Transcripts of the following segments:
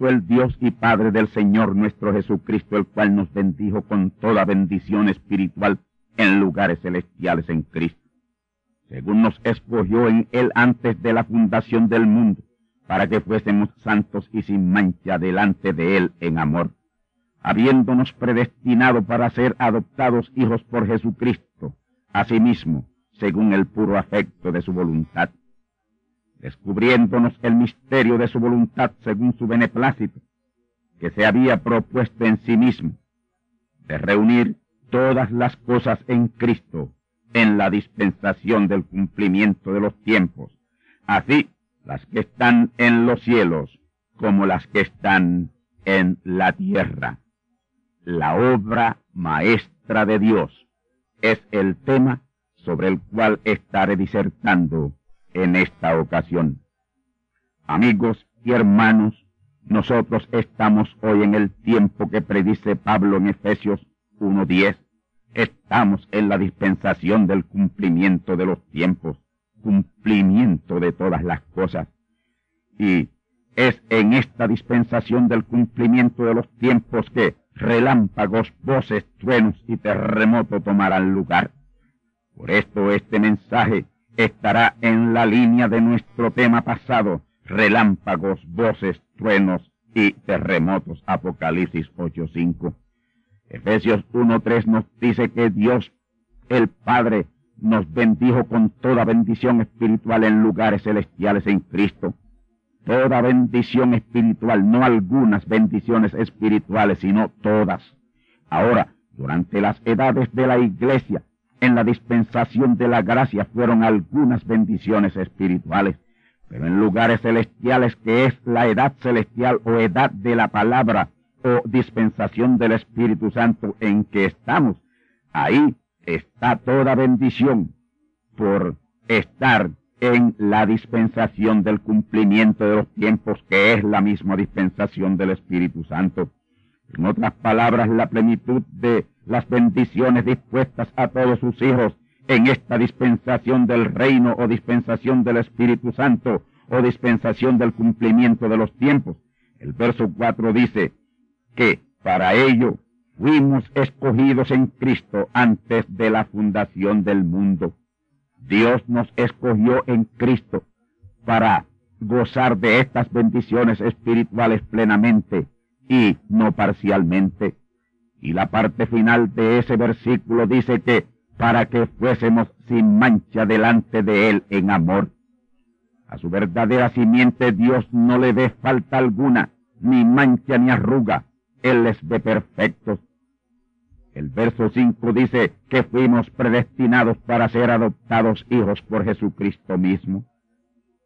El Dios y Padre del Señor nuestro Jesucristo, el cual nos bendijo con toda bendición espiritual en lugares celestiales en Cristo, según nos escogió en Él antes de la fundación del mundo, para que fuésemos santos y sin mancha delante de Él en amor habiéndonos predestinado para ser adoptados hijos por Jesucristo, asimismo, según el puro afecto de su voluntad, descubriéndonos el misterio de su voluntad según su beneplácito, que se había propuesto en sí mismo, de reunir todas las cosas en Cristo en la dispensación del cumplimiento de los tiempos, así las que están en los cielos como las que están en la tierra. La obra maestra de Dios es el tema sobre el cual estaré disertando en esta ocasión. Amigos y hermanos, nosotros estamos hoy en el tiempo que predice Pablo en Efesios 1.10. Estamos en la dispensación del cumplimiento de los tiempos, cumplimiento de todas las cosas. Y es en esta dispensación del cumplimiento de los tiempos que relámpagos, voces, truenos y terremoto tomarán lugar. Por esto este mensaje estará en la línea de nuestro tema pasado, relámpagos, voces, truenos y terremotos, Apocalipsis 8.5. Efesios 1.3 nos dice que Dios, el Padre, nos bendijo con toda bendición espiritual en lugares celestiales en Cristo toda bendición espiritual, no algunas bendiciones espirituales, sino todas. Ahora, durante las edades de la iglesia, en la dispensación de la gracia fueron algunas bendiciones espirituales, pero en lugares celestiales que es la edad celestial o edad de la palabra o dispensación del Espíritu Santo en que estamos, ahí está toda bendición por estar en la dispensación del cumplimiento de los tiempos, que es la misma dispensación del Espíritu Santo. En otras palabras, la plenitud de las bendiciones dispuestas a todos sus hijos en esta dispensación del reino o dispensación del Espíritu Santo o dispensación del cumplimiento de los tiempos. El verso 4 dice que para ello fuimos escogidos en Cristo antes de la fundación del mundo. Dios nos escogió en Cristo para gozar de estas bendiciones espirituales plenamente y no parcialmente. Y la parte final de ese versículo dice que para que fuésemos sin mancha delante de Él en amor. A su verdadera simiente Dios no le dé falta alguna, ni mancha ni arruga. Él les ve perfectos. El verso 5 dice que fuimos predestinados para ser adoptados hijos por Jesucristo mismo.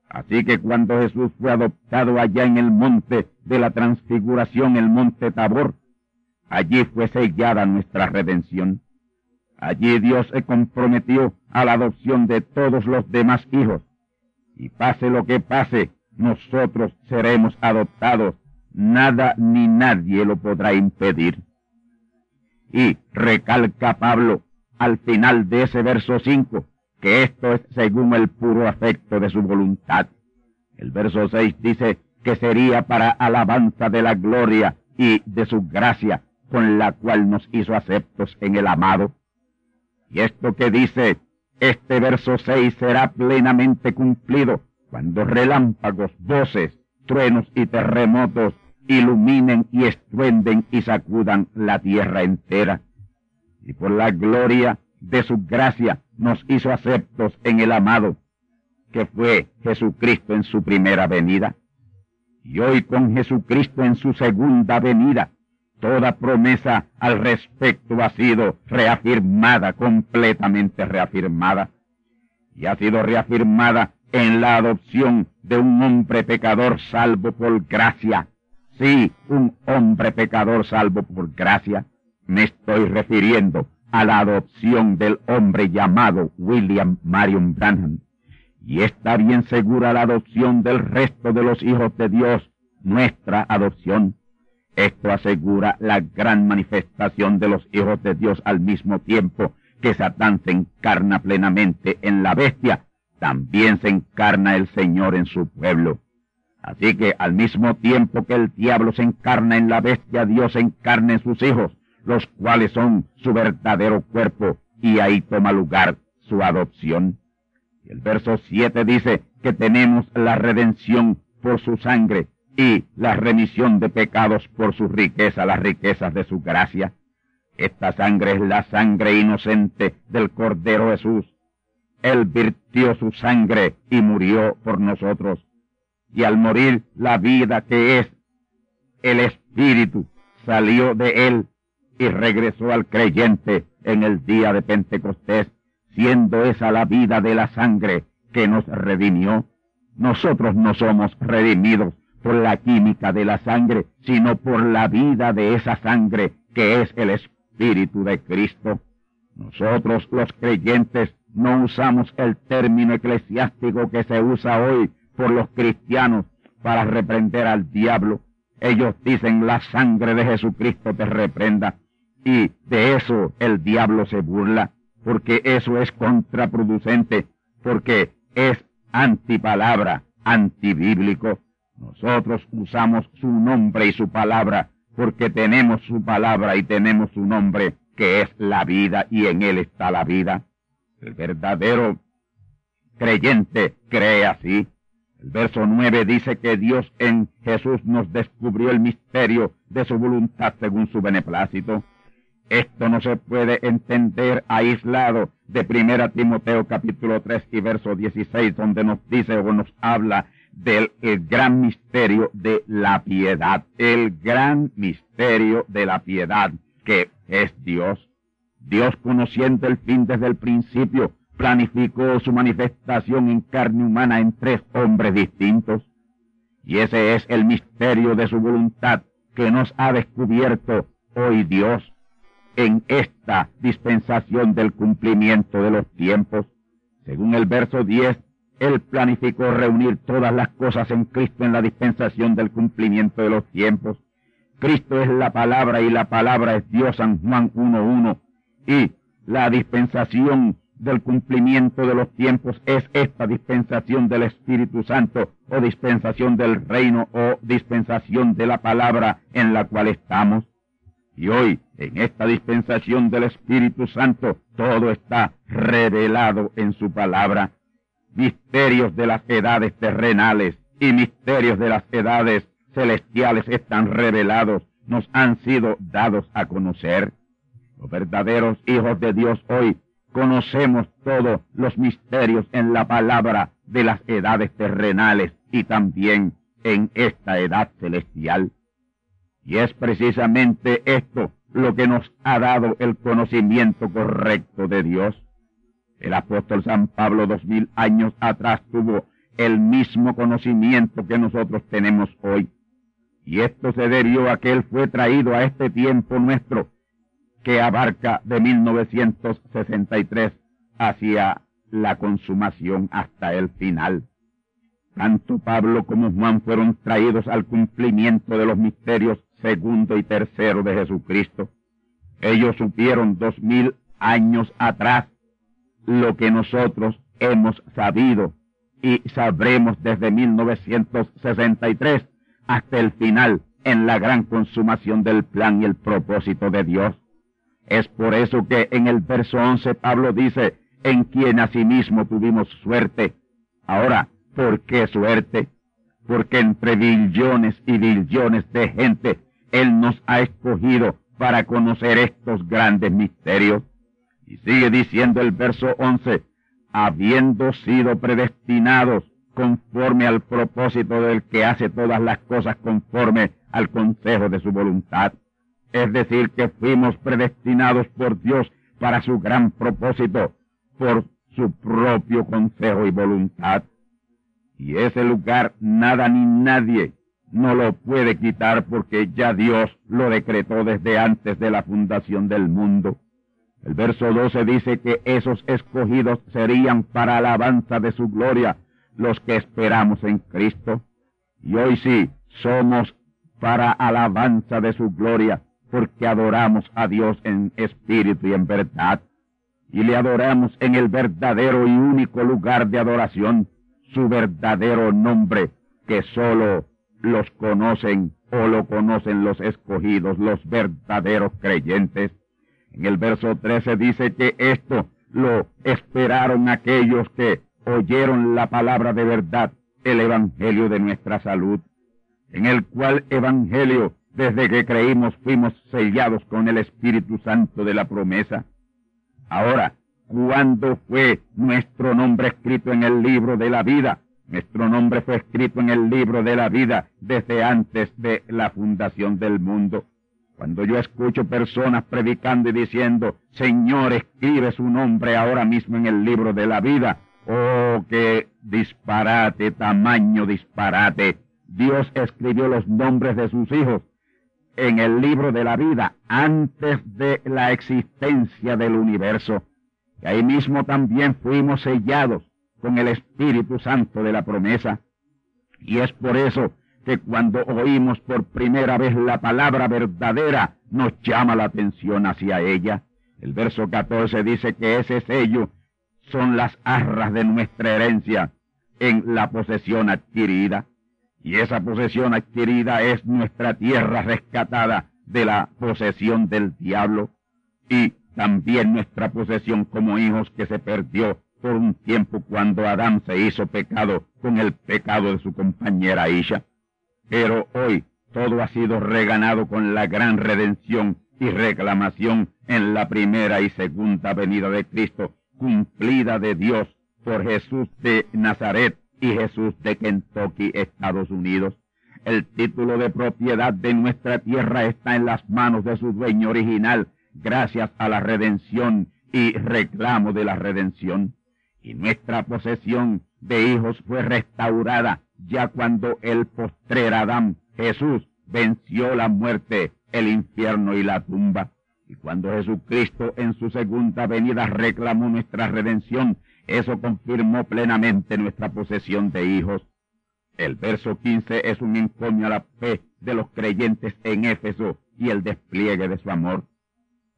Así que cuando Jesús fue adoptado allá en el monte de la transfiguración, el monte Tabor, allí fue sellada nuestra redención. Allí Dios se comprometió a la adopción de todos los demás hijos. Y pase lo que pase, nosotros seremos adoptados. Nada ni nadie lo podrá impedir. Y recalca Pablo al final de ese verso 5 que esto es según el puro afecto de su voluntad. El verso 6 dice que sería para alabanza de la gloria y de su gracia con la cual nos hizo aceptos en el amado. Y esto que dice este verso 6 será plenamente cumplido cuando relámpagos, voces, truenos y terremotos iluminen y estruenden y sacudan la tierra entera. Y por la gloria de su gracia nos hizo aceptos en el amado, que fue Jesucristo en su primera venida. Y hoy con Jesucristo en su segunda venida, toda promesa al respecto ha sido reafirmada, completamente reafirmada. Y ha sido reafirmada en la adopción de un hombre pecador salvo por gracia. Sí, un hombre pecador salvo por gracia. Me estoy refiriendo a la adopción del hombre llamado William Marion Branham. Y está bien segura la adopción del resto de los hijos de Dios, nuestra adopción. Esto asegura la gran manifestación de los hijos de Dios al mismo tiempo que Satán se encarna plenamente en la bestia también se encarna el Señor en su pueblo. Así que al mismo tiempo que el diablo se encarna en la bestia, Dios se encarna en sus hijos, los cuales son su verdadero cuerpo, y ahí toma lugar su adopción. El verso 7 dice que tenemos la redención por su sangre y la remisión de pecados por su riqueza, las riquezas de su gracia. Esta sangre es la sangre inocente del Cordero Jesús, él virtió su sangre y murió por nosotros. Y al morir la vida que es el Espíritu salió de él y regresó al creyente en el día de Pentecostés, siendo esa la vida de la sangre que nos redimió. Nosotros no somos redimidos por la química de la sangre, sino por la vida de esa sangre que es el Espíritu de Cristo. Nosotros los creyentes no usamos el término eclesiástico que se usa hoy por los cristianos para reprender al diablo. Ellos dicen la sangre de Jesucristo te reprenda. Y de eso el diablo se burla, porque eso es contraproducente, porque es antipalabra, antibíblico. Nosotros usamos su nombre y su palabra, porque tenemos su palabra y tenemos su nombre, que es la vida, y en él está la vida. El verdadero creyente cree así. El verso 9 dice que Dios en Jesús nos descubrió el misterio de su voluntad según su beneplácito. Esto no se puede entender aislado de 1 Timoteo capítulo 3 y verso 16, donde nos dice o nos habla del gran misterio de la piedad, el gran misterio de la piedad que es Dios. Dios, conociendo el fin desde el principio, planificó su manifestación en carne humana en tres hombres distintos. Y ese es el misterio de su voluntad que nos ha descubierto hoy Dios en esta dispensación del cumplimiento de los tiempos. Según el verso 10, Él planificó reunir todas las cosas en Cristo en la dispensación del cumplimiento de los tiempos. Cristo es la palabra y la palabra es Dios, San Juan 1.1 y la dispensación del cumplimiento de los tiempos es esta dispensación del Espíritu Santo o dispensación del reino o dispensación de la palabra en la cual estamos. Y hoy, en esta dispensación del Espíritu Santo, todo está revelado en su palabra. Misterios de las edades terrenales y misterios de las edades celestiales están revelados, nos han sido dados a conocer. Los verdaderos hijos de Dios hoy conocemos todos los misterios en la palabra de las edades terrenales y también en esta edad celestial. Y es precisamente esto lo que nos ha dado el conocimiento correcto de Dios. El apóstol San Pablo dos mil años atrás tuvo el mismo conocimiento que nosotros tenemos hoy. Y esto se debió a que él fue traído a este tiempo nuestro que abarca de 1963 hacia la consumación hasta el final. Tanto Pablo como Juan fueron traídos al cumplimiento de los misterios segundo y tercero de Jesucristo. Ellos supieron dos mil años atrás lo que nosotros hemos sabido y sabremos desde 1963 hasta el final en la gran consumación del plan y el propósito de Dios. Es por eso que en el verso 11 Pablo dice, en quien asimismo tuvimos suerte. Ahora, ¿por qué suerte? Porque entre billones y billones de gente Él nos ha escogido para conocer estos grandes misterios. Y sigue diciendo el verso 11, habiendo sido predestinados conforme al propósito del que hace todas las cosas conforme al consejo de su voluntad. Es decir, que fuimos predestinados por Dios para su gran propósito, por su propio consejo y voluntad. Y ese lugar nada ni nadie no lo puede quitar porque ya Dios lo decretó desde antes de la fundación del mundo. El verso 12 dice que esos escogidos serían para alabanza de su gloria los que esperamos en Cristo. Y hoy sí, somos para alabanza de su gloria, porque adoramos a Dios en espíritu y en verdad, y le adoramos en el verdadero y único lugar de adoración, su verdadero nombre, que sólo los conocen o lo conocen los escogidos, los verdaderos creyentes. En el verso 13 dice que esto lo esperaron aquellos que oyeron la palabra de verdad, el evangelio de nuestra salud, en el cual evangelio desde que creímos fuimos sellados con el Espíritu Santo de la promesa. Ahora, ¿cuándo fue nuestro nombre escrito en el libro de la vida? Nuestro nombre fue escrito en el libro de la vida desde antes de la fundación del mundo. Cuando yo escucho personas predicando y diciendo, Señor, escribe su nombre ahora mismo en el libro de la vida, oh, qué disparate, tamaño disparate. Dios escribió los nombres de sus hijos en el libro de la vida antes de la existencia del universo. Y ahí mismo también fuimos sellados con el Espíritu Santo de la promesa. Y es por eso que cuando oímos por primera vez la palabra verdadera, nos llama la atención hacia ella. El verso 14 dice que ese sello son las arras de nuestra herencia en la posesión adquirida y esa posesión adquirida es nuestra tierra rescatada de la posesión del diablo y también nuestra posesión como hijos que se perdió por un tiempo cuando Adán se hizo pecado con el pecado de su compañera Isha. Pero hoy todo ha sido reganado con la gran redención y reclamación en la primera y segunda venida de Cristo, cumplida de Dios por Jesús de Nazaret, y Jesús de Kentucky, Estados Unidos. El título de propiedad de nuestra tierra está en las manos de su dueño original, gracias a la redención y reclamo de la redención. Y nuestra posesión de hijos fue restaurada ya cuando el postrer Adán, Jesús, venció la muerte, el infierno y la tumba. Y cuando Jesucristo en su segunda venida reclamó nuestra redención, eso confirmó plenamente nuestra posesión de hijos. El verso 15 es un encomio a la fe de los creyentes en Éfeso y el despliegue de su amor.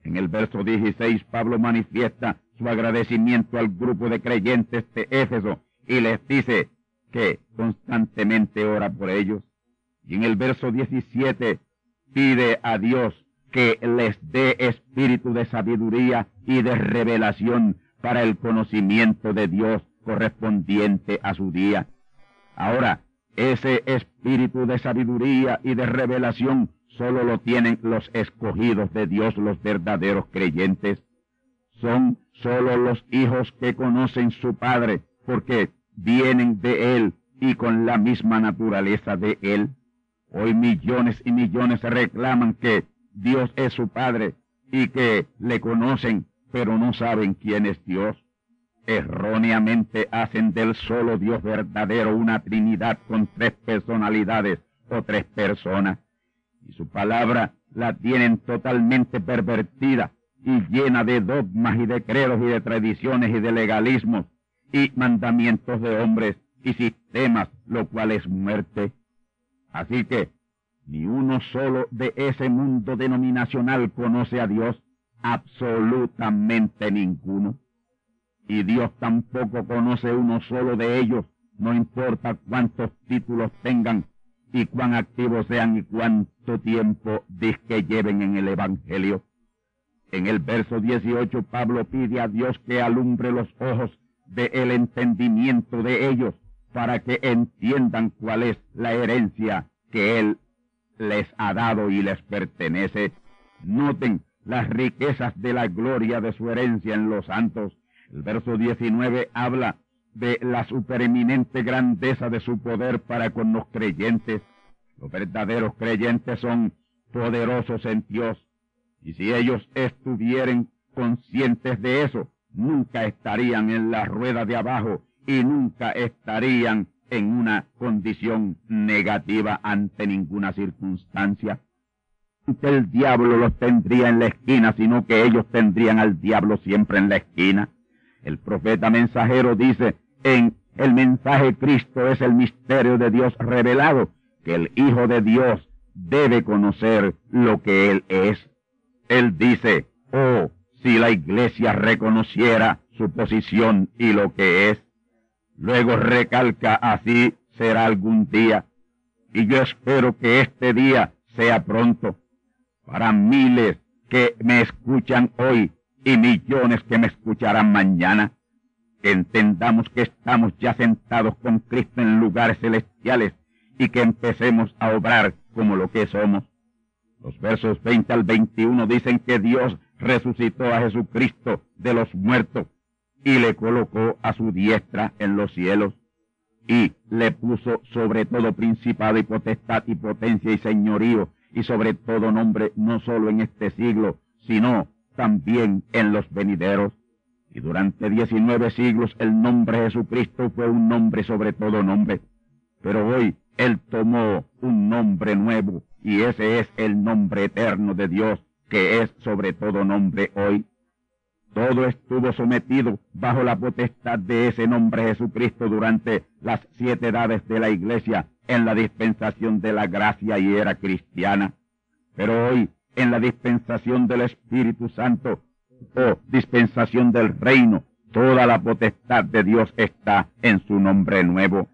En el verso 16 Pablo manifiesta su agradecimiento al grupo de creyentes de Éfeso y les dice que constantemente ora por ellos. Y en el verso 17 pide a Dios que les dé espíritu de sabiduría y de revelación para el conocimiento de Dios correspondiente a su día. Ahora, ese espíritu de sabiduría y de revelación solo lo tienen los escogidos de Dios, los verdaderos creyentes. Son solo los hijos que conocen su Padre, porque vienen de Él y con la misma naturaleza de Él. Hoy millones y millones reclaman que Dios es su Padre y que le conocen, pero no saben quién es Dios. Erróneamente hacen del solo Dios verdadero una Trinidad con tres personalidades o tres personas. Y su palabra la tienen totalmente pervertida y llena de dogmas y de credos y de tradiciones y de legalismos y mandamientos de hombres y sistemas, lo cual es muerte. Así que ni uno solo de ese mundo denominacional conoce a Dios, absolutamente ninguno. Y Dios tampoco conoce uno solo de ellos, no importa cuántos títulos tengan y cuán activos sean y cuánto tiempo que lleven en el Evangelio. En el verso 18 Pablo pide a Dios que alumbre los ojos del el entendimiento de ellos para que entiendan cuál es la herencia que Él les ha dado y les pertenece. Noten las riquezas de la gloria de su herencia en los santos. El verso 19 habla de la supereminente grandeza de su poder para con los creyentes. Los verdaderos creyentes son poderosos en Dios. Y si ellos estuvieran conscientes de eso, nunca estarían en la rueda de abajo y nunca estarían en una condición negativa ante ninguna circunstancia. El diablo los tendría en la esquina, sino que ellos tendrían al diablo siempre en la esquina. El profeta mensajero dice, en el mensaje Cristo es el misterio de Dios revelado, que el Hijo de Dios debe conocer lo que Él es. Él dice, oh, si la iglesia reconociera su posición y lo que es. Luego recalca, así será algún día. Y yo espero que este día sea pronto. Para miles que me escuchan hoy y millones que me escucharán mañana, que entendamos que estamos ya sentados con Cristo en lugares celestiales y que empecemos a obrar como lo que somos. Los versos 20 al 21 dicen que Dios resucitó a Jesucristo de los muertos y le colocó a su diestra en los cielos y le puso sobre todo principado y potestad y potencia y señorío y sobre todo nombre no solo en este siglo, sino también en los venideros. Y durante diecinueve siglos el nombre Jesucristo fue un nombre sobre todo nombre. Pero hoy Él tomó un nombre nuevo y ese es el nombre eterno de Dios que es sobre todo nombre hoy. Todo estuvo sometido bajo la potestad de ese nombre Jesucristo durante las siete edades de la iglesia en la dispensación de la gracia y era cristiana. Pero hoy, en la dispensación del Espíritu Santo, o dispensación del reino, toda la potestad de Dios está en su nombre nuevo.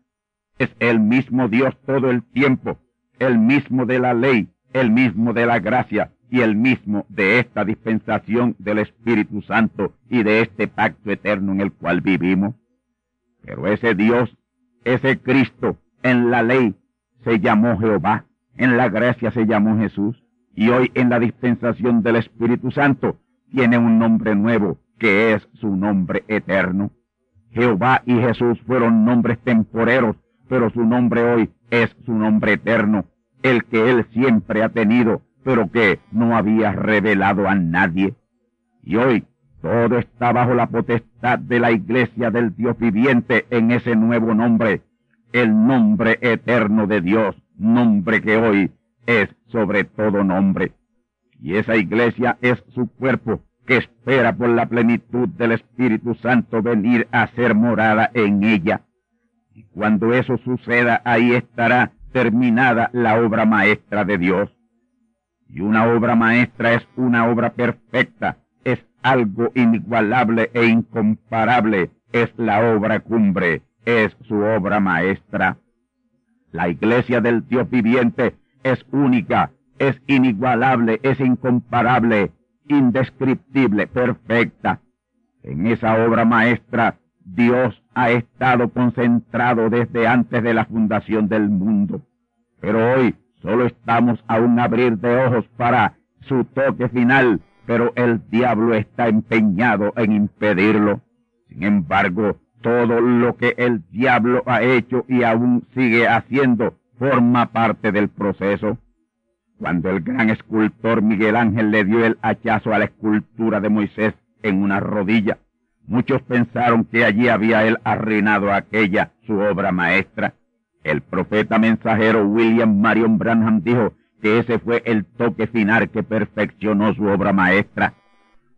Es el mismo Dios todo el tiempo, el mismo de la ley, el mismo de la gracia, y el mismo de esta dispensación del Espíritu Santo y de este pacto eterno en el cual vivimos. Pero ese Dios, ese Cristo, en la ley se llamó Jehová, en la gracia se llamó Jesús, y hoy en la dispensación del Espíritu Santo tiene un nombre nuevo, que es su nombre eterno. Jehová y Jesús fueron nombres temporeros, pero su nombre hoy es su nombre eterno, el que él siempre ha tenido pero que no había revelado a nadie. Y hoy todo está bajo la potestad de la iglesia del Dios viviente en ese nuevo nombre, el nombre eterno de Dios, nombre que hoy es sobre todo nombre. Y esa iglesia es su cuerpo que espera por la plenitud del Espíritu Santo venir a ser morada en ella. Y cuando eso suceda, ahí estará terminada la obra maestra de Dios. Y una obra maestra es una obra perfecta, es algo inigualable e incomparable, es la obra cumbre, es su obra maestra. La iglesia del Dios viviente es única, es inigualable, es incomparable, indescriptible, perfecta. En esa obra maestra Dios ha estado concentrado desde antes de la fundación del mundo. Pero hoy Solo estamos a un abrir de ojos para su toque final, pero el diablo está empeñado en impedirlo. Sin embargo, todo lo que el diablo ha hecho y aún sigue haciendo forma parte del proceso. Cuando el gran escultor Miguel Ángel le dio el hachazo a la escultura de Moisés en una rodilla, muchos pensaron que allí había él arruinado aquella su obra maestra. El profeta mensajero William Marion Branham dijo que ese fue el toque final que perfeccionó su obra maestra.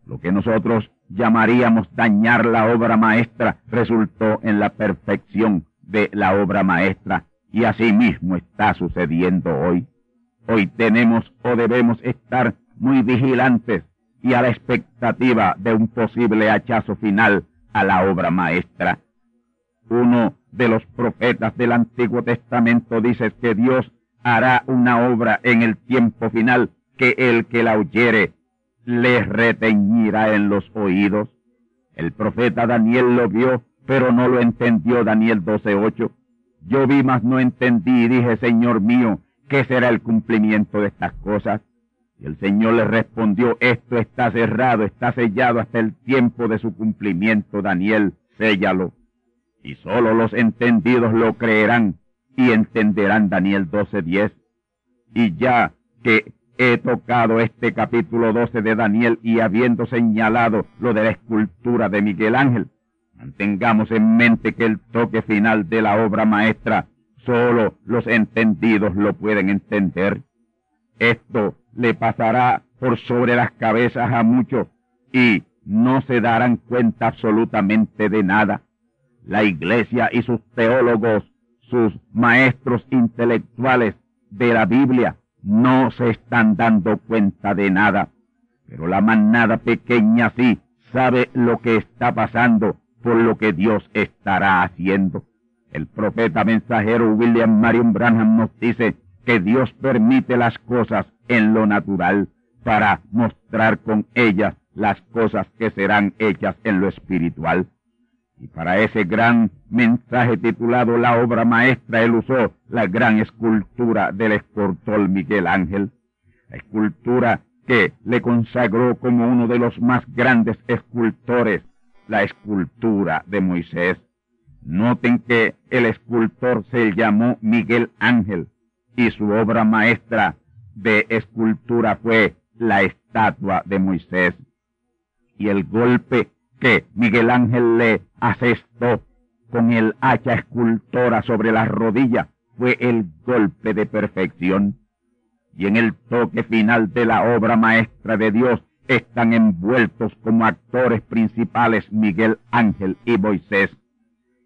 Lo que nosotros llamaríamos dañar la obra maestra resultó en la perfección de la obra maestra y así mismo está sucediendo hoy. Hoy tenemos o debemos estar muy vigilantes y a la expectativa de un posible hachazo final a la obra maestra. Uno de los profetas del Antiguo Testamento dice que Dios hará una obra en el tiempo final que el que la oyere le reteñirá en los oídos. El profeta Daniel lo vio, pero no lo entendió Daniel 12.8. Yo vi, mas no entendí y dije, Señor mío, ¿qué será el cumplimiento de estas cosas? Y el Señor le respondió, esto está cerrado, está sellado hasta el tiempo de su cumplimiento, Daniel, séllalo. Y sólo los entendidos lo creerán y entenderán Daniel 12.10. Y ya que he tocado este capítulo 12 de Daniel y habiendo señalado lo de la escultura de Miguel Ángel, mantengamos en mente que el toque final de la obra maestra solo los entendidos lo pueden entender. Esto le pasará por sobre las cabezas a muchos y no se darán cuenta absolutamente de nada. La iglesia y sus teólogos, sus maestros intelectuales de la Biblia, no se están dando cuenta de nada. Pero la manada pequeña sí sabe lo que está pasando por lo que Dios estará haciendo. El profeta mensajero William Marion Branham nos dice que Dios permite las cosas en lo natural para mostrar con ellas las cosas que serán hechas en lo espiritual. Y para ese gran mensaje titulado La obra maestra, él usó la gran escultura del escultor Miguel Ángel, la escultura que le consagró como uno de los más grandes escultores, la escultura de Moisés. Noten que el escultor se llamó Miguel Ángel y su obra maestra de escultura fue la estatua de Moisés. Y el golpe que Miguel Ángel le asestó con el hacha escultora sobre la rodilla fue el golpe de perfección. Y en el toque final de la obra maestra de Dios están envueltos como actores principales Miguel Ángel y Moisés.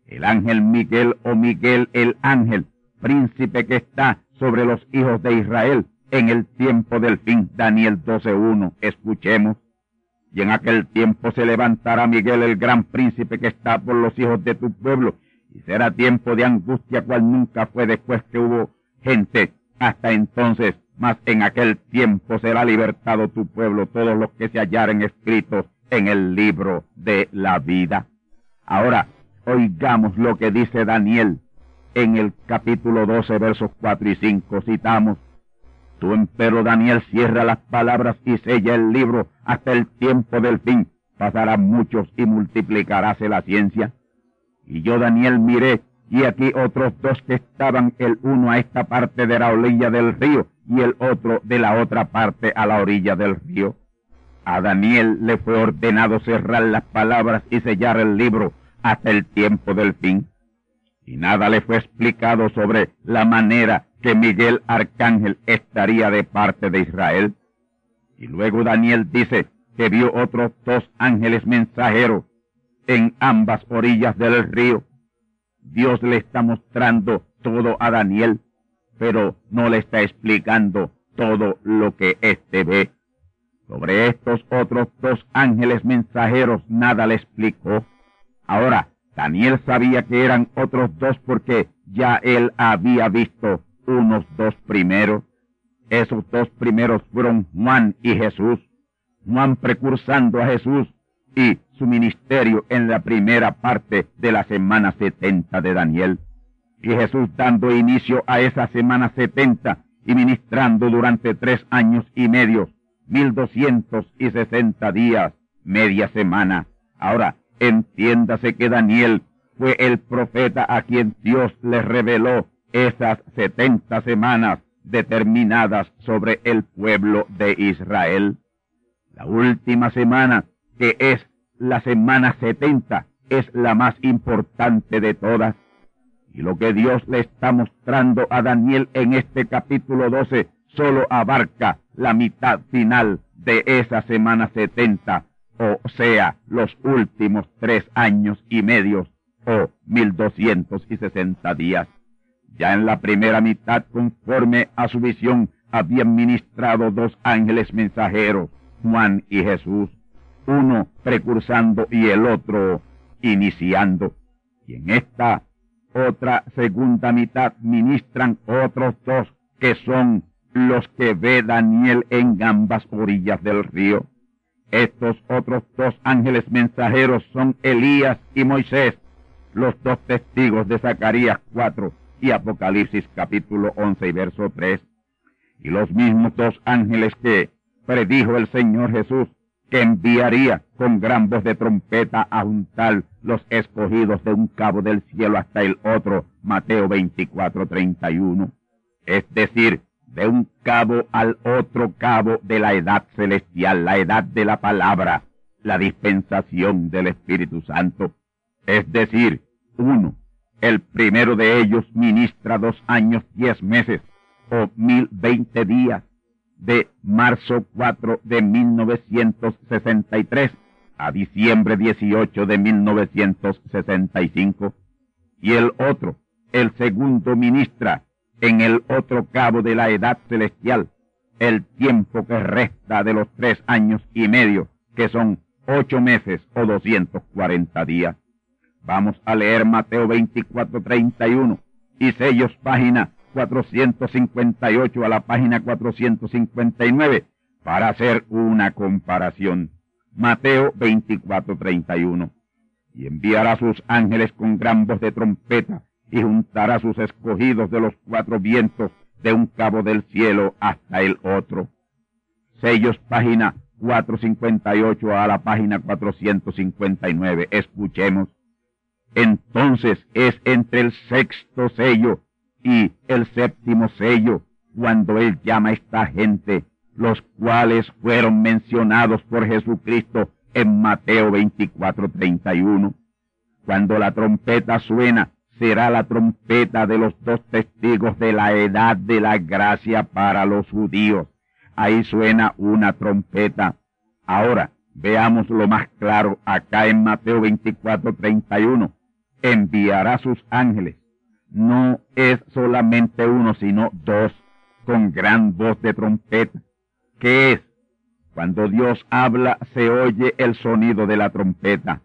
El ángel Miguel o Miguel el ángel, príncipe que está sobre los hijos de Israel en el tiempo del fin. Daniel 12.1. Escuchemos. Y en aquel tiempo se levantará Miguel el gran príncipe que está por los hijos de tu pueblo, y será tiempo de angustia cual nunca fue después que hubo gente hasta entonces, mas en aquel tiempo será libertado tu pueblo, todos los que se hallaren escritos en el libro de la vida. Ahora, oigamos lo que dice Daniel en el capítulo 12, versos 4 y 5. Citamos, Tú, empero Daniel, cierra las palabras y sella el libro hasta el tiempo del fin. Pasarán muchos y multiplicaráse la ciencia. Y yo, Daniel, miré, y aquí otros dos que estaban el uno a esta parte de la orilla del río y el otro de la otra parte a la orilla del río. A Daniel le fue ordenado cerrar las palabras y sellar el libro hasta el tiempo del fin. Y nada le fue explicado sobre la manera que Miguel Arcángel estaría de parte de Israel. Y luego Daniel dice que vio otros dos ángeles mensajeros en ambas orillas del río. Dios le está mostrando todo a Daniel, pero no le está explicando todo lo que éste ve. Sobre estos otros dos ángeles mensajeros nada le explicó. Ahora, Daniel sabía que eran otros dos porque ya él había visto unos dos primeros. Esos dos primeros fueron Juan y Jesús. Juan precursando a Jesús y su ministerio en la primera parte de la semana setenta de Daniel. Y Jesús dando inicio a esa semana setenta y ministrando durante tres años y medio, mil doscientos y sesenta días, media semana. Ahora, entiéndase que Daniel fue el profeta a quien Dios le reveló esas setenta semanas determinadas sobre el pueblo de Israel. La última semana, que es la semana setenta, es la más importante de todas. Y lo que Dios le está mostrando a Daniel en este capítulo 12 solo abarca la mitad final de esa semana setenta, o sea, los últimos tres años y medio, o mil doscientos y sesenta días. Ya en la primera mitad, conforme a su visión, habían ministrado dos ángeles mensajeros, Juan y Jesús, uno precursando y el otro iniciando. Y en esta otra segunda mitad ministran otros dos que son los que ve Daniel en ambas orillas del río. Estos otros dos ángeles mensajeros son Elías y Moisés, los dos testigos de Zacarías 4 y Apocalipsis capítulo 11 y verso 3. Y los mismos dos ángeles que predijo el Señor Jesús que enviaría con gran voz de trompeta a juntar los escogidos de un cabo del cielo hasta el otro, Mateo 24, 31. Es decir, de un cabo al otro cabo de la edad celestial, la edad de la palabra, la dispensación del Espíritu Santo. Es decir, uno, el primero de ellos ministra dos años diez meses o mil veinte días de marzo 4 de 1963 a diciembre 18 de 1965 y el otro, el segundo ministra en el otro cabo de la edad celestial, el tiempo que resta de los tres años y medio, que son ocho meses o doscientos cuarenta días. Vamos a leer Mateo 24, 31 y sellos página 458 a la página 459 para hacer una comparación. Mateo 24, 31. Y enviará sus ángeles con gran voz de trompeta y juntará sus escogidos de los cuatro vientos de un cabo del cielo hasta el otro. Sellos página 458 a la página 459. Escuchemos. Entonces es entre el sexto sello y el séptimo sello cuando él llama a esta gente, los cuales fueron mencionados por Jesucristo en Mateo 24:31. Cuando la trompeta suena, será la trompeta de los dos testigos de la edad de la gracia para los judíos. Ahí suena una trompeta. Ahora, veamos lo más claro acá en Mateo 24, 31. Enviará sus ángeles. No es solamente uno, sino dos, con gran voz de trompeta. ¿Qué es? Cuando Dios habla, se oye el sonido de la trompeta.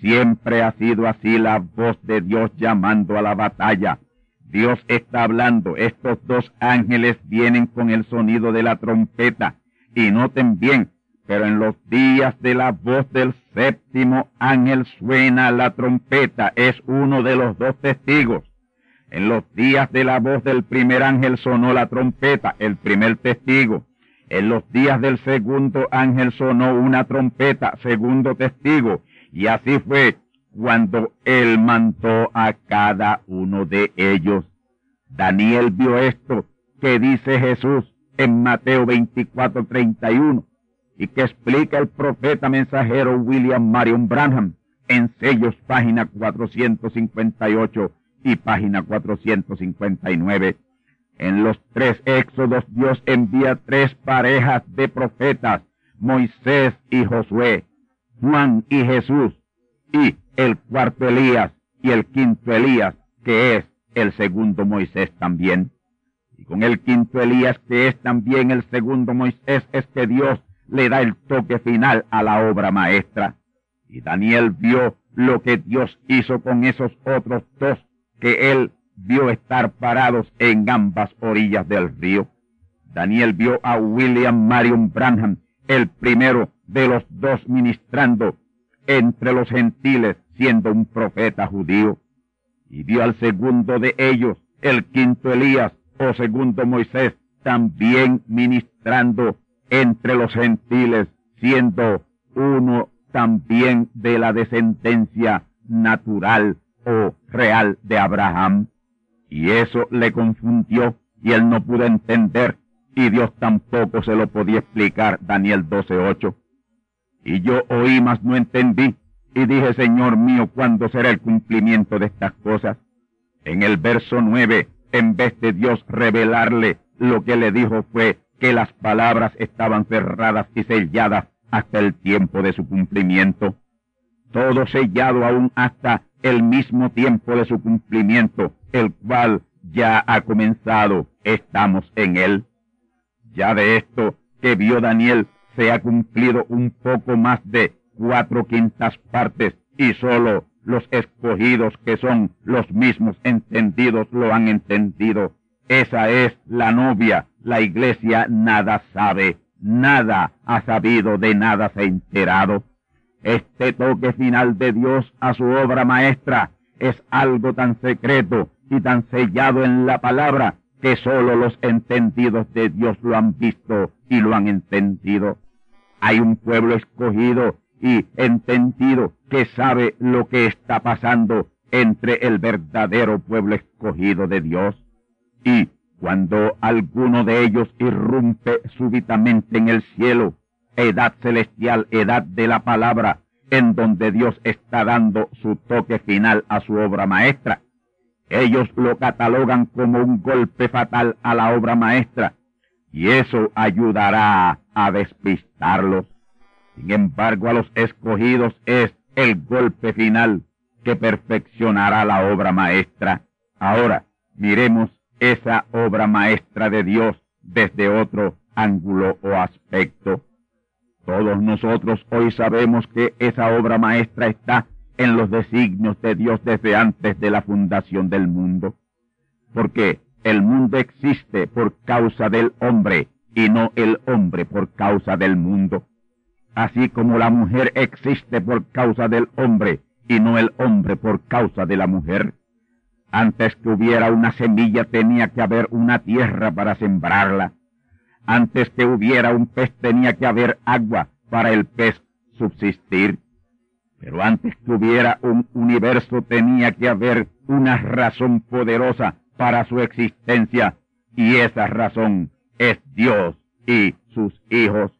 Siempre ha sido así la voz de Dios llamando a la batalla. Dios está hablando. Estos dos ángeles vienen con el sonido de la trompeta. Y noten bien, pero en los días de la voz del séptimo ángel suena la trompeta. Es uno de los dos testigos. En los días de la voz del primer ángel sonó la trompeta, el primer testigo. En los días del segundo ángel sonó una trompeta, segundo testigo. Y así fue cuando él mandó a cada uno de ellos. Daniel vio esto que dice Jesús en Mateo 24, 31 y que explica el profeta mensajero William Marion Branham en sellos página 458 y página 459. En los tres éxodos Dios envía tres parejas de profetas, Moisés y Josué, Juan y Jesús, y el cuarto Elías y el quinto Elías, que es el segundo Moisés también. Y con el quinto Elías, que es también el segundo Moisés, es que Dios le da el toque final a la obra maestra. Y Daniel vio lo que Dios hizo con esos otros dos que él vio estar parados en ambas orillas del río. Daniel vio a William Marion Branham, el primero de los dos ministrando entre los gentiles siendo un profeta judío. Y vio al segundo de ellos, el quinto Elías o segundo Moisés, también ministrando entre los gentiles siendo uno también de la descendencia natural o real de Abraham. Y eso le confundió y él no pudo entender y Dios tampoco se lo podía explicar, Daniel 12:8. Y yo oí, mas no entendí, y dije, Señor mío, ¿cuándo será el cumplimiento de estas cosas? En el verso 9, en vez de Dios revelarle, lo que le dijo fue que las palabras estaban cerradas y selladas hasta el tiempo de su cumplimiento. Todo sellado aún hasta el mismo tiempo de su cumplimiento, el cual ya ha comenzado, estamos en él. Ya de esto que vio Daniel se ha cumplido un poco más de cuatro quintas partes y solo los escogidos que son los mismos entendidos lo han entendido. Esa es la novia. La iglesia nada sabe, nada ha sabido, de nada se ha enterado. Este toque final de Dios a su obra maestra es algo tan secreto y tan sellado en la palabra que sólo los entendidos de Dios lo han visto y lo han entendido. Hay un pueblo escogido y entendido que sabe lo que está pasando entre el verdadero pueblo escogido de Dios. Y cuando alguno de ellos irrumpe súbitamente en el cielo, edad celestial, edad de la palabra, en donde Dios está dando su toque final a su obra maestra, ellos lo catalogan como un golpe fatal a la obra maestra y eso ayudará a despistarlos. Sin embargo, a los escogidos es el golpe final que perfeccionará la obra maestra. Ahora, miremos esa obra maestra de Dios desde otro ángulo o aspecto. Todos nosotros hoy sabemos que esa obra maestra está en los designios de Dios desde antes de la fundación del mundo. Porque el mundo existe por causa del hombre y no el hombre por causa del mundo. Así como la mujer existe por causa del hombre y no el hombre por causa de la mujer. Antes que hubiera una semilla tenía que haber una tierra para sembrarla. Antes que hubiera un pez tenía que haber agua para el pez subsistir. Pero antes que hubiera un universo tenía que haber una razón poderosa para su existencia y esa razón es Dios y sus hijos.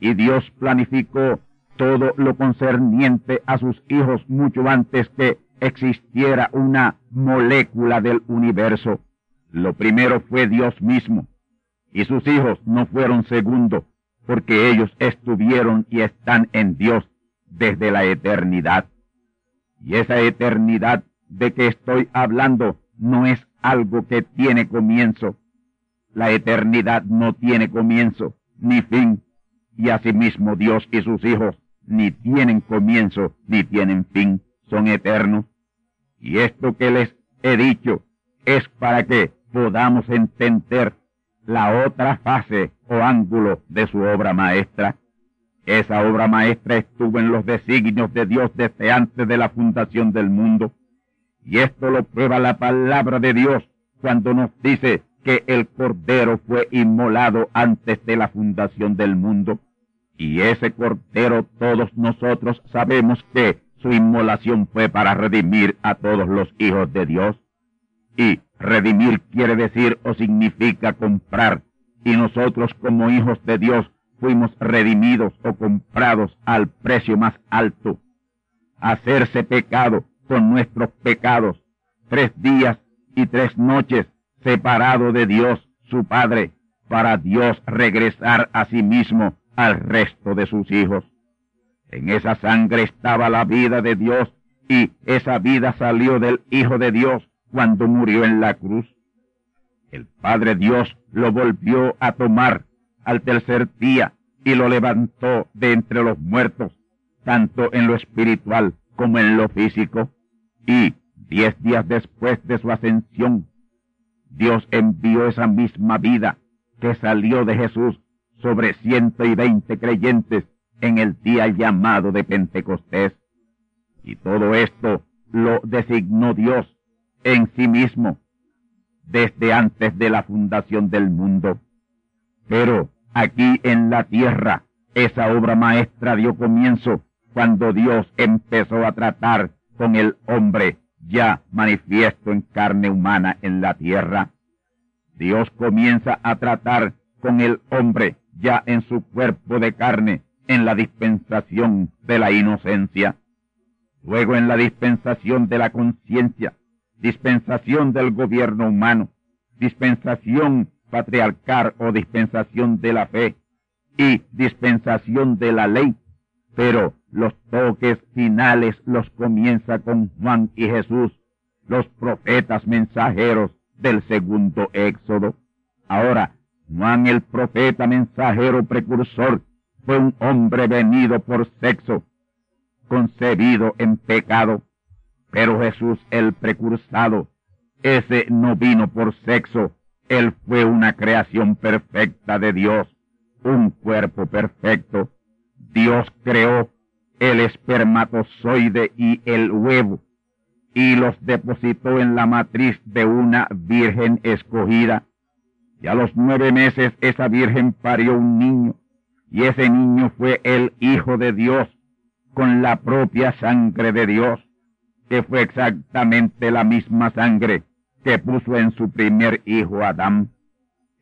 Y Dios planificó todo lo concerniente a sus hijos mucho antes que existiera una molécula del universo. Lo primero fue Dios mismo, y sus hijos no fueron segundo, porque ellos estuvieron y están en Dios desde la eternidad. Y esa eternidad de que estoy hablando no es algo que tiene comienzo. La eternidad no tiene comienzo ni fin, y asimismo Dios y sus hijos ni tienen comienzo ni tienen fin, son eternos. Y esto que les he dicho es para que podamos entender la otra fase o ángulo de su obra maestra. Esa obra maestra estuvo en los designios de Dios desde antes de la fundación del mundo. Y esto lo prueba la palabra de Dios cuando nos dice que el Cordero fue inmolado antes de la fundación del mundo. Y ese Cordero todos nosotros sabemos que su inmolación fue para redimir a todos los hijos de Dios. Y redimir quiere decir o significa comprar. Y nosotros como hijos de Dios fuimos redimidos o comprados al precio más alto. Hacerse pecado con nuestros pecados, tres días y tres noches separado de Dios su Padre, para Dios regresar a sí mismo al resto de sus hijos. En esa sangre estaba la vida de Dios y esa vida salió del Hijo de Dios cuando murió en la cruz. El Padre Dios lo volvió a tomar al tercer día y lo levantó de entre los muertos, tanto en lo espiritual como en lo físico. Y diez días después de su ascensión, Dios envió esa misma vida que salió de Jesús sobre ciento y veinte creyentes en el día llamado de Pentecostés. Y todo esto lo designó Dios en sí mismo desde antes de la fundación del mundo. Pero aquí en la tierra esa obra maestra dio comienzo cuando Dios empezó a tratar con el hombre ya manifiesto en carne humana en la tierra. Dios comienza a tratar con el hombre ya en su cuerpo de carne en la dispensación de la inocencia, luego en la dispensación de la conciencia, dispensación del gobierno humano, dispensación patriarcal o dispensación de la fe y dispensación de la ley, pero los toques finales los comienza con Juan y Jesús, los profetas mensajeros del segundo éxodo. Ahora, Juan el profeta mensajero precursor fue un hombre venido por sexo, concebido en pecado, pero Jesús el precursado, ese no vino por sexo, él fue una creación perfecta de Dios, un cuerpo perfecto. Dios creó el espermatozoide y el huevo, y los depositó en la matriz de una virgen escogida. Y a los nueve meses esa virgen parió un niño, y ese niño fue el Hijo de Dios, con la propia sangre de Dios, que fue exactamente la misma sangre que puso en su primer hijo Adán.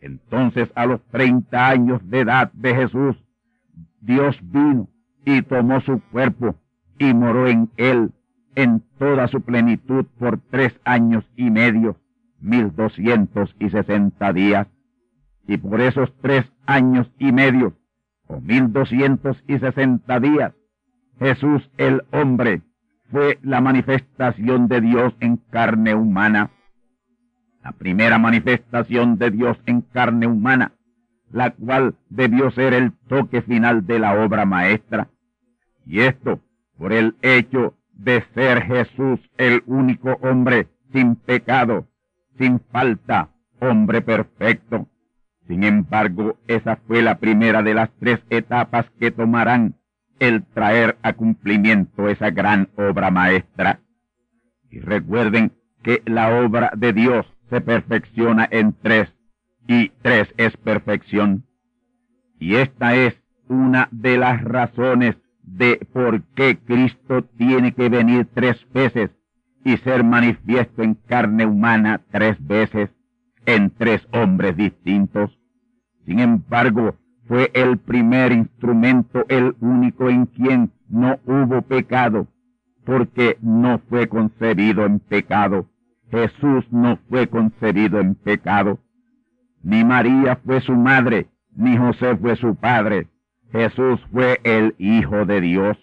Entonces a los treinta años de edad de Jesús, Dios vino y tomó su cuerpo y moró en él en toda su plenitud por tres años y medio, mil doscientos y sesenta días. Y por esos tres años y medio, o mil doscientos y sesenta días, Jesús el hombre fue la manifestación de Dios en carne humana. La primera manifestación de Dios en carne humana, la cual debió ser el toque final de la obra maestra. Y esto por el hecho de ser Jesús el único hombre sin pecado, sin falta, hombre perfecto. Sin embargo, esa fue la primera de las tres etapas que tomarán el traer a cumplimiento esa gran obra maestra. Y recuerden que la obra de Dios se perfecciona en tres, y tres es perfección. Y esta es una de las razones de por qué Cristo tiene que venir tres veces y ser manifiesto en carne humana tres veces en tres hombres distintos. Sin embargo, fue el primer instrumento, el único en quien no hubo pecado, porque no fue concebido en pecado. Jesús no fue concebido en pecado. Ni María fue su madre, ni José fue su padre, Jesús fue el Hijo de Dios.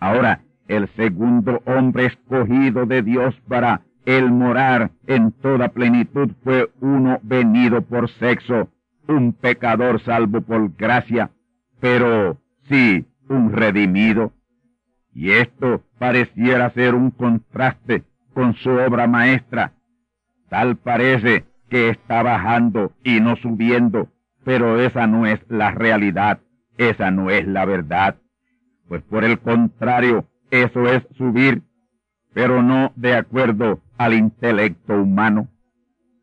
Ahora, el segundo hombre escogido de Dios para el morar en toda plenitud fue uno venido por sexo, un pecador salvo por gracia, pero sí un redimido. Y esto pareciera ser un contraste con su obra maestra. Tal parece que está bajando y no subiendo, pero esa no es la realidad. Esa no es la verdad, pues por el contrario, eso es subir, pero no de acuerdo al intelecto humano.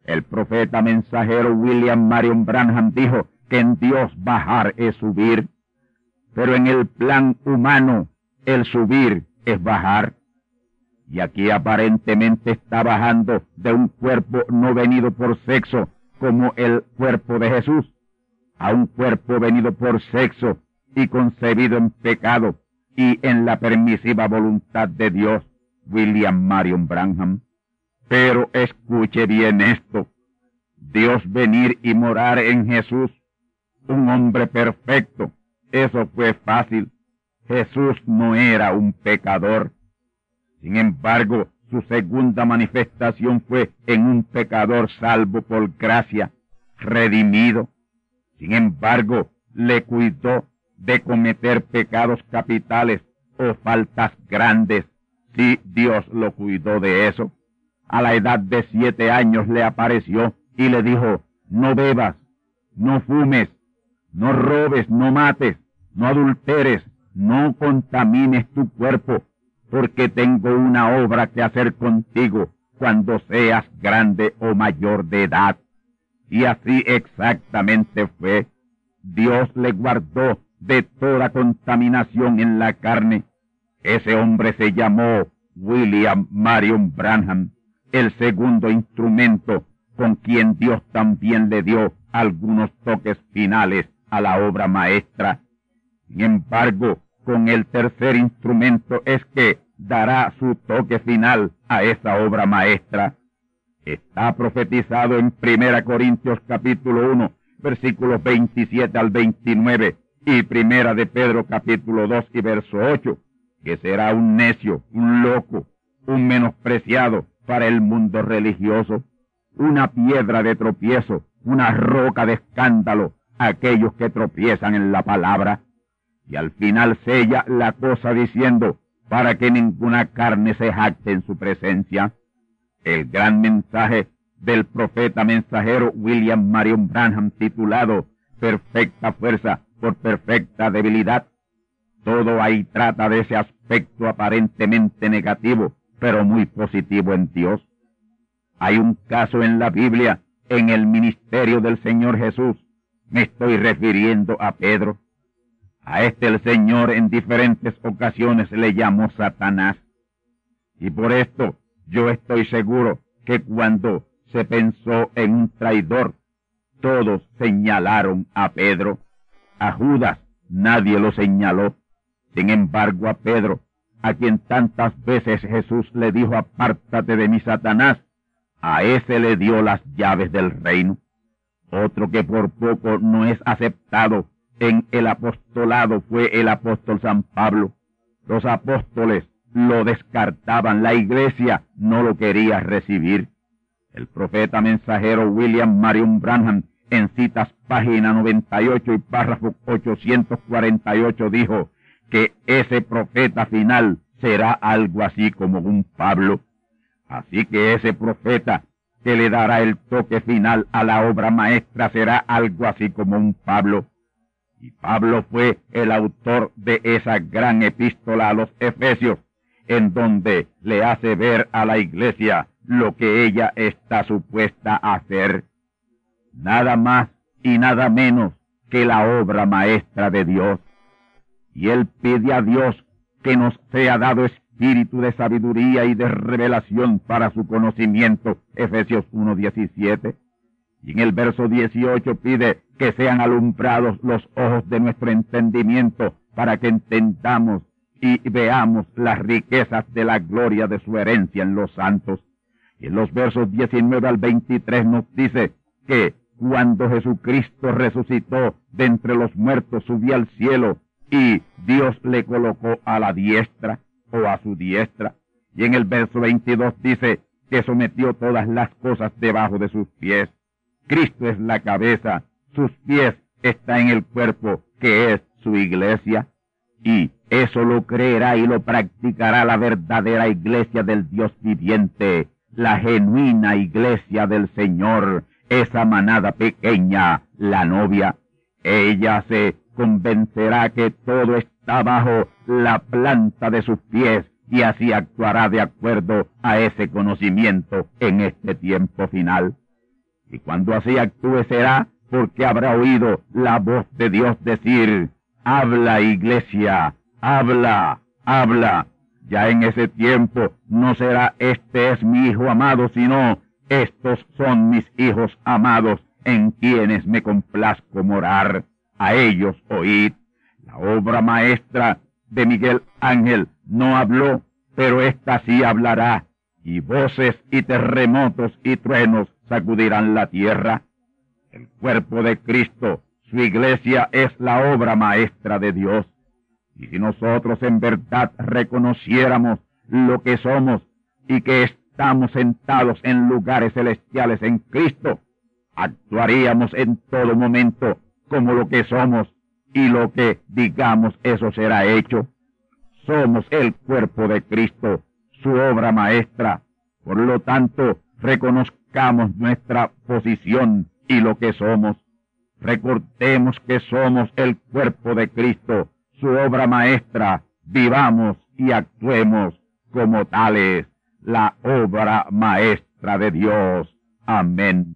El profeta mensajero William Marion Branham dijo que en Dios bajar es subir, pero en el plan humano el subir es bajar. Y aquí aparentemente está bajando de un cuerpo no venido por sexo como el cuerpo de Jesús, a un cuerpo venido por sexo y concebido en pecado y en la permisiva voluntad de Dios, William Marion Branham. Pero escuche bien esto. Dios venir y morar en Jesús, un hombre perfecto, eso fue fácil. Jesús no era un pecador. Sin embargo, su segunda manifestación fue en un pecador salvo por gracia, redimido, sin embargo, le cuidó de cometer pecados capitales o faltas grandes. Sí, Dios lo cuidó de eso. A la edad de siete años le apareció y le dijo, no bebas, no fumes, no robes, no mates, no adulteres, no contamines tu cuerpo, porque tengo una obra que hacer contigo cuando seas grande o mayor de edad. Y así exactamente fue. Dios le guardó de toda contaminación en la carne. Ese hombre se llamó William Marion Branham, el segundo instrumento con quien Dios también le dio algunos toques finales a la obra maestra. Sin embargo, con el tercer instrumento es que dará su toque final a esa obra maestra. Está profetizado en Primera Corintios capítulo 1, versículos 27 al 29 y Primera de Pedro capítulo 2 y verso 8, que será un necio, un loco, un menospreciado para el mundo religioso, una piedra de tropiezo, una roca de escándalo, aquellos que tropiezan en la palabra. Y al final sella la cosa diciendo, para que ninguna carne se jacte en su presencia. El gran mensaje del profeta mensajero William Marion Branham titulado Perfecta fuerza por perfecta debilidad. Todo ahí trata de ese aspecto aparentemente negativo, pero muy positivo en Dios. Hay un caso en la Biblia, en el ministerio del Señor Jesús. Me estoy refiriendo a Pedro. A este el Señor en diferentes ocasiones le llamó Satanás. Y por esto yo estoy seguro que cuando se pensó en un traidor, todos señalaron a Pedro. A Judas nadie lo señaló. Sin embargo, a Pedro, a quien tantas veces Jesús le dijo, apártate de mi Satanás, a ese le dio las llaves del reino. Otro que por poco no es aceptado en el apostolado fue el apóstol San Pablo. Los apóstoles lo descartaban, la iglesia no lo quería recibir. El profeta mensajero William Marion Branham en citas página 98 y párrafo 848 dijo que ese profeta final será algo así como un Pablo. Así que ese profeta que le dará el toque final a la obra maestra será algo así como un Pablo. Y Pablo fue el autor de esa gran epístola a los Efesios, en donde le hace ver a la iglesia lo que ella está supuesta a hacer. Nada más y nada menos que la obra maestra de Dios. Y él pide a Dios que nos sea dado espíritu de sabiduría y de revelación para su conocimiento. Efesios 1.17. Y en el verso 18 pide que sean alumbrados los ojos de nuestro entendimiento para que entendamos y veamos las riquezas de la gloria de su herencia en los santos. Y en los versos 19 al 23 nos dice que cuando Jesucristo resucitó de entre los muertos subió al cielo y Dios le colocó a la diestra o a su diestra. Y en el verso 22 dice que sometió todas las cosas debajo de sus pies. Cristo es la cabeza, sus pies está en el cuerpo, que es su iglesia. Y eso lo creerá y lo practicará la verdadera iglesia del Dios viviente, la genuina iglesia del Señor, esa manada pequeña, la novia. Ella se convencerá que todo está bajo la planta de sus pies y así actuará de acuerdo a ese conocimiento en este tiempo final. Y cuando así actúe será porque habrá oído la voz de Dios decir, habla iglesia, habla, habla. Ya en ese tiempo no será este es mi hijo amado, sino estos son mis hijos amados en quienes me complazco morar. A ellos oíd. La obra maestra de Miguel Ángel no habló, pero ésta sí hablará, y voces y terremotos y truenos sacudirán la tierra. El cuerpo de Cristo, su iglesia, es la obra maestra de Dios. Y si nosotros en verdad reconociéramos lo que somos y que estamos sentados en lugares celestiales en Cristo, actuaríamos en todo momento como lo que somos y lo que digamos eso será hecho. Somos el cuerpo de Cristo, su obra maestra. Por lo tanto, reconozcamos nuestra posición y lo que somos. Recordemos que somos el cuerpo de Cristo, su obra maestra. Vivamos y actuemos como tales, la obra maestra de Dios. Amén.